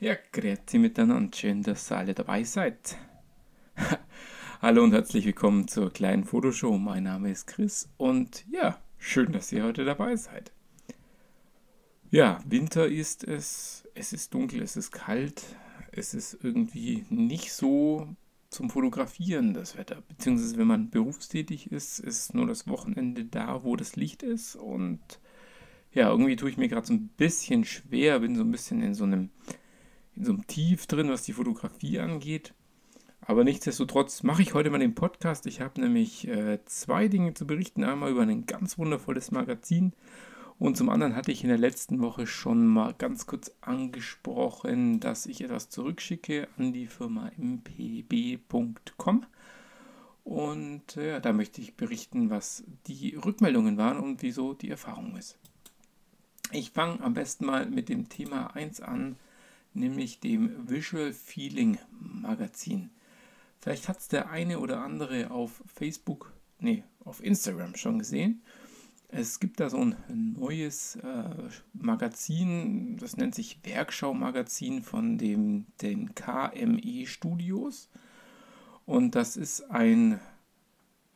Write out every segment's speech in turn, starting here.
Ja, grüezi miteinander, schön, dass ihr alle dabei seid. Hallo und herzlich willkommen zur kleinen Fotoshow. Mein Name ist Chris und ja, schön, dass ihr heute dabei seid. Ja, Winter ist es, es ist dunkel, es ist kalt, es ist irgendwie nicht so zum Fotografieren das Wetter. Beziehungsweise wenn man berufstätig ist, ist nur das Wochenende da, wo das Licht ist und ja, irgendwie tue ich mir gerade so ein bisschen schwer, bin so ein bisschen in so einem in so Tief drin, was die Fotografie angeht. Aber nichtsdestotrotz mache ich heute mal den Podcast. Ich habe nämlich äh, zwei Dinge zu berichten. Einmal über ein ganz wundervolles Magazin und zum anderen hatte ich in der letzten Woche schon mal ganz kurz angesprochen, dass ich etwas zurückschicke an die Firma mpb.com. Und äh, da möchte ich berichten, was die Rückmeldungen waren und wieso die Erfahrung ist. Ich fange am besten mal mit dem Thema 1 an, nämlich dem Visual Feeling Magazin. Vielleicht hat es der eine oder andere auf Facebook, nee, auf Instagram schon gesehen. Es gibt da so ein neues äh, Magazin, das nennt sich Werkschau-Magazin von dem, den KME Studios. Und das ist ein,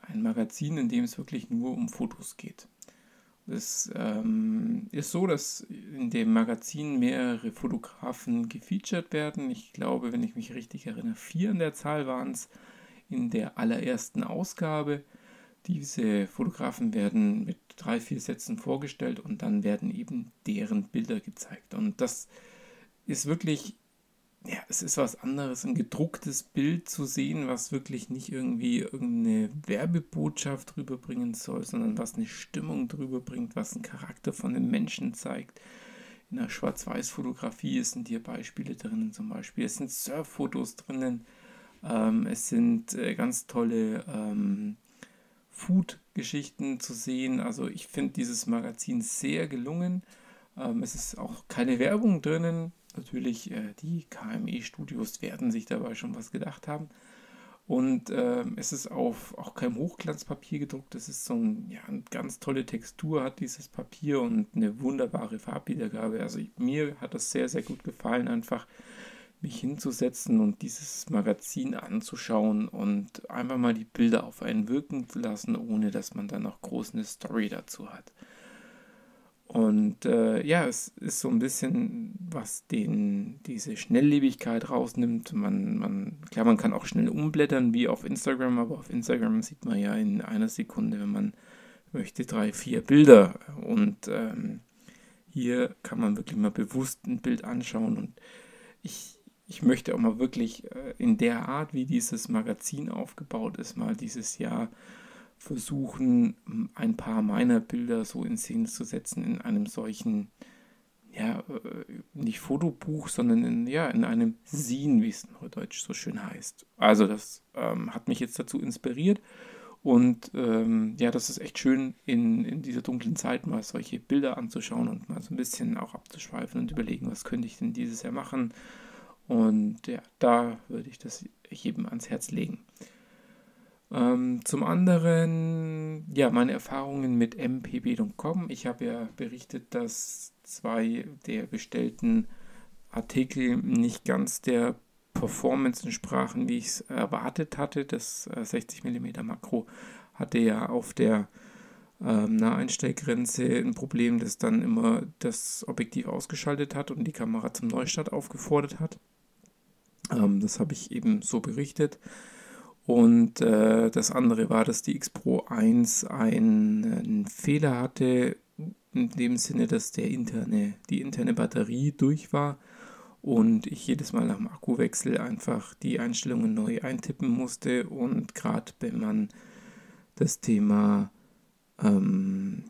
ein Magazin, in dem es wirklich nur um Fotos geht. Es ähm, ist so, dass in dem Magazin mehrere Fotografen gefeatured werden. Ich glaube, wenn ich mich richtig erinnere, vier in der Zahl waren es in der allerersten Ausgabe. Diese Fotografen werden mit drei, vier Sätzen vorgestellt und dann werden eben deren Bilder gezeigt. Und das ist wirklich ja, es ist was anderes, ein gedrucktes Bild zu sehen, was wirklich nicht irgendwie irgendeine Werbebotschaft rüberbringen soll, sondern was eine Stimmung drüber bringt, was einen Charakter von den Menschen zeigt. In der Schwarz-Weiß-Fotografie sind hier Beispiele drinnen zum Beispiel. Es sind Surffotos drinnen. Ähm, es sind äh, ganz tolle ähm, Food-Geschichten zu sehen. Also ich finde dieses Magazin sehr gelungen. Ähm, es ist auch keine Werbung drinnen natürlich, äh, die KME-Studios werden sich dabei schon was gedacht haben. Und äh, es ist auf auch kein Hochglanzpapier gedruckt. Es ist so ein, ja, eine ganz tolle Textur, hat dieses Papier und eine wunderbare Farbwiedergabe. Also ich, mir hat das sehr, sehr gut gefallen, einfach mich hinzusetzen und dieses Magazin anzuschauen und einfach mal die Bilder auf einen wirken zu lassen, ohne dass man dann noch groß eine Story dazu hat. Und äh, ja, es ist so ein bisschen, was den, diese Schnelllebigkeit rausnimmt. Man, man, klar, man kann auch schnell umblättern wie auf Instagram, aber auf Instagram sieht man ja in einer Sekunde, wenn man möchte, drei, vier Bilder. Und ähm, hier kann man wirklich mal bewusst ein Bild anschauen. Und ich, ich möchte auch mal wirklich äh, in der Art, wie dieses Magazin aufgebaut ist, mal dieses Jahr versuchen, ein paar meiner Bilder so in Szene zu setzen in einem solchen, ja, äh, nicht Fotobuch, sondern in, ja, in einem Scene, wie es in Deutsch so schön heißt. Also das ähm, hat mich jetzt dazu inspiriert und ähm, ja, das ist echt schön, in, in dieser dunklen Zeit mal solche Bilder anzuschauen und mal so ein bisschen auch abzuschweifen und überlegen, was könnte ich denn dieses Jahr machen. Und ja, da würde ich das jedem ans Herz legen. Ähm, zum anderen, ja, meine Erfahrungen mit mpb.com. Ich habe ja berichtet, dass zwei der bestellten Artikel nicht ganz der Performance entsprachen, wie ich es erwartet hatte. Das äh, 60 mm Makro hatte ja auf der ähm, Naheinstellgrenze ein Problem, das dann immer das Objektiv ausgeschaltet hat und die Kamera zum Neustart aufgefordert hat. Ähm, das habe ich eben so berichtet. Und äh, das andere war, dass die X Pro 1 einen Fehler hatte, in dem Sinne, dass der interne, die interne Batterie durch war und ich jedes Mal nach dem Akkuwechsel einfach die Einstellungen neu eintippen musste. Und gerade wenn man das Thema ähm,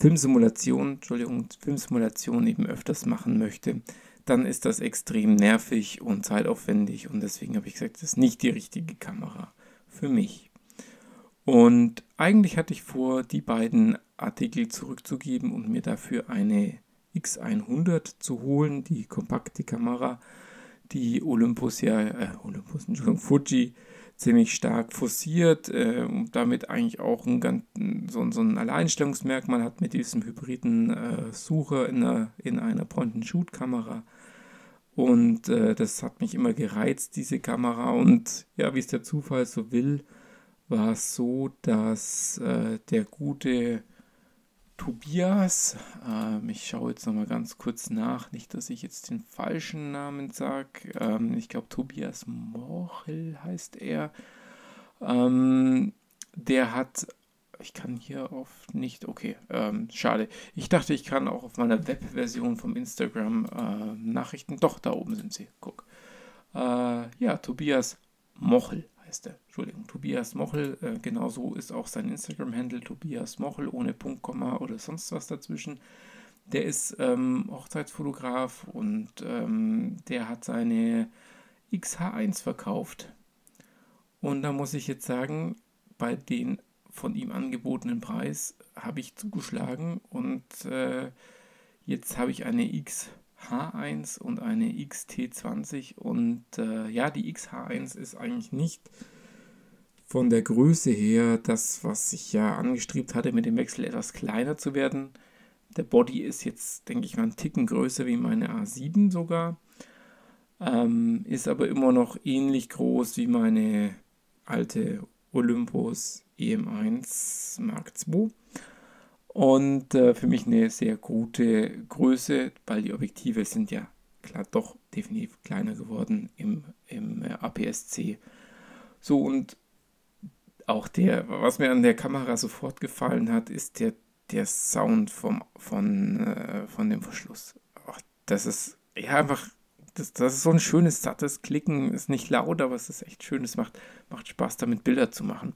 Filmsimulation, Entschuldigung, Filmsimulation eben öfters machen möchte, dann ist das extrem nervig und zeitaufwendig und deswegen habe ich gesagt, das ist nicht die richtige Kamera für mich. Und eigentlich hatte ich vor, die beiden Artikel zurückzugeben und mir dafür eine X100 zu holen, die kompakte Kamera, die Olympus ja, äh, Olympus, Entschuldigung, Fuji ziemlich stark forciert äh, und damit eigentlich auch ein, ganz, so, so ein Alleinstellungsmerkmal hat mit diesem hybriden äh, Sucher in einer, in einer Point-and-Shoot-Kamera. Und äh, das hat mich immer gereizt, diese Kamera. Und ja, wie es der Zufall so will, war es so, dass äh, der gute Tobias, ähm, ich schaue jetzt nochmal ganz kurz nach, nicht, dass ich jetzt den falschen Namen sage. Ähm, ich glaube, Tobias Morchel heißt er. Ähm, der hat ich kann hier auf nicht, okay, ähm, schade. Ich dachte, ich kann auch auf meiner Webversion vom Instagram äh, Nachrichten, doch, da oben sind sie, guck. Äh, ja, Tobias Mochel heißt er, Entschuldigung, Tobias Mochel, äh, genau ist auch sein Instagram-Handle, Tobias Mochel, ohne Punkt, Komma oder sonst was dazwischen. Der ist ähm, Hochzeitsfotograf und ähm, der hat seine XH1 verkauft. Und da muss ich jetzt sagen, bei den von ihm angebotenen Preis habe ich zugeschlagen und äh, jetzt habe ich eine XH1 und eine XT20 und äh, ja, die XH1 ist eigentlich nicht von der Größe her das, was ich ja angestrebt hatte, mit dem Wechsel etwas kleiner zu werden. Der Body ist jetzt, denke ich mal, einen Ticken größer wie meine A7 sogar. Ähm, ist aber immer noch ähnlich groß wie meine alte Olympus EM1 Mark II. Und äh, für mich eine sehr gute Größe, weil die Objektive sind ja klar doch definitiv kleiner geworden im, im äh, APS-C. So und auch der, was mir an der Kamera sofort gefallen hat, ist der, der Sound vom, von, äh, von dem Verschluss. Ach, das ist ja einfach, das, das ist so ein schönes, sattes Klicken, ist nicht laut, aber es ist echt schön, es macht, macht Spaß, damit Bilder zu machen.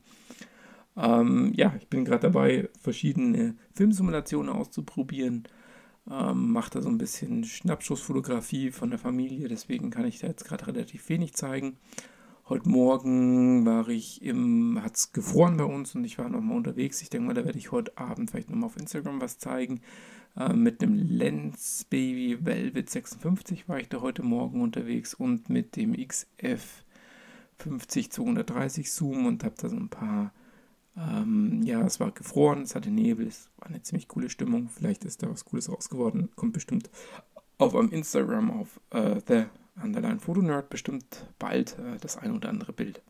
Ähm, ja, ich bin gerade dabei, verschiedene Filmsimulationen auszuprobieren. Ähm, mache da so ein bisschen Schnappschussfotografie von der Familie, deswegen kann ich da jetzt gerade relativ wenig zeigen. Heute Morgen war ich im, hat es gefroren bei uns und ich war nochmal unterwegs. Ich denke mal, da werde ich heute Abend vielleicht nochmal auf Instagram was zeigen. Äh, mit dem Lens Baby Velvet 56 war ich da heute Morgen unterwegs und mit dem XF 50 230 Zoom und habe da so ein paar ähm, ja, es war gefroren, es hatte Nebel, es war eine ziemlich coole Stimmung. Vielleicht ist da was Cooles raus geworden. Kommt bestimmt auf am Instagram auf äh, The Underline Photo Nerd bestimmt bald äh, das ein oder andere Bild.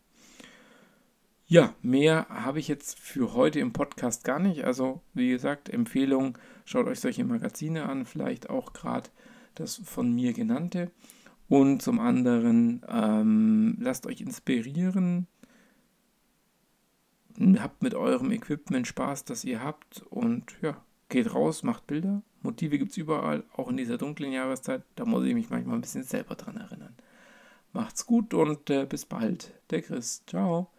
Ja, mehr habe ich jetzt für heute im Podcast gar nicht. Also, wie gesagt, Empfehlung, schaut euch solche Magazine an, vielleicht auch gerade das von mir genannte. Und zum anderen, ähm, lasst euch inspirieren, habt mit eurem Equipment Spaß, das ihr habt und ja, geht raus, macht Bilder. Motive gibt es überall, auch in dieser dunklen Jahreszeit. Da muss ich mich manchmal ein bisschen selber dran erinnern. Macht's gut und äh, bis bald. Der Chris. Ciao.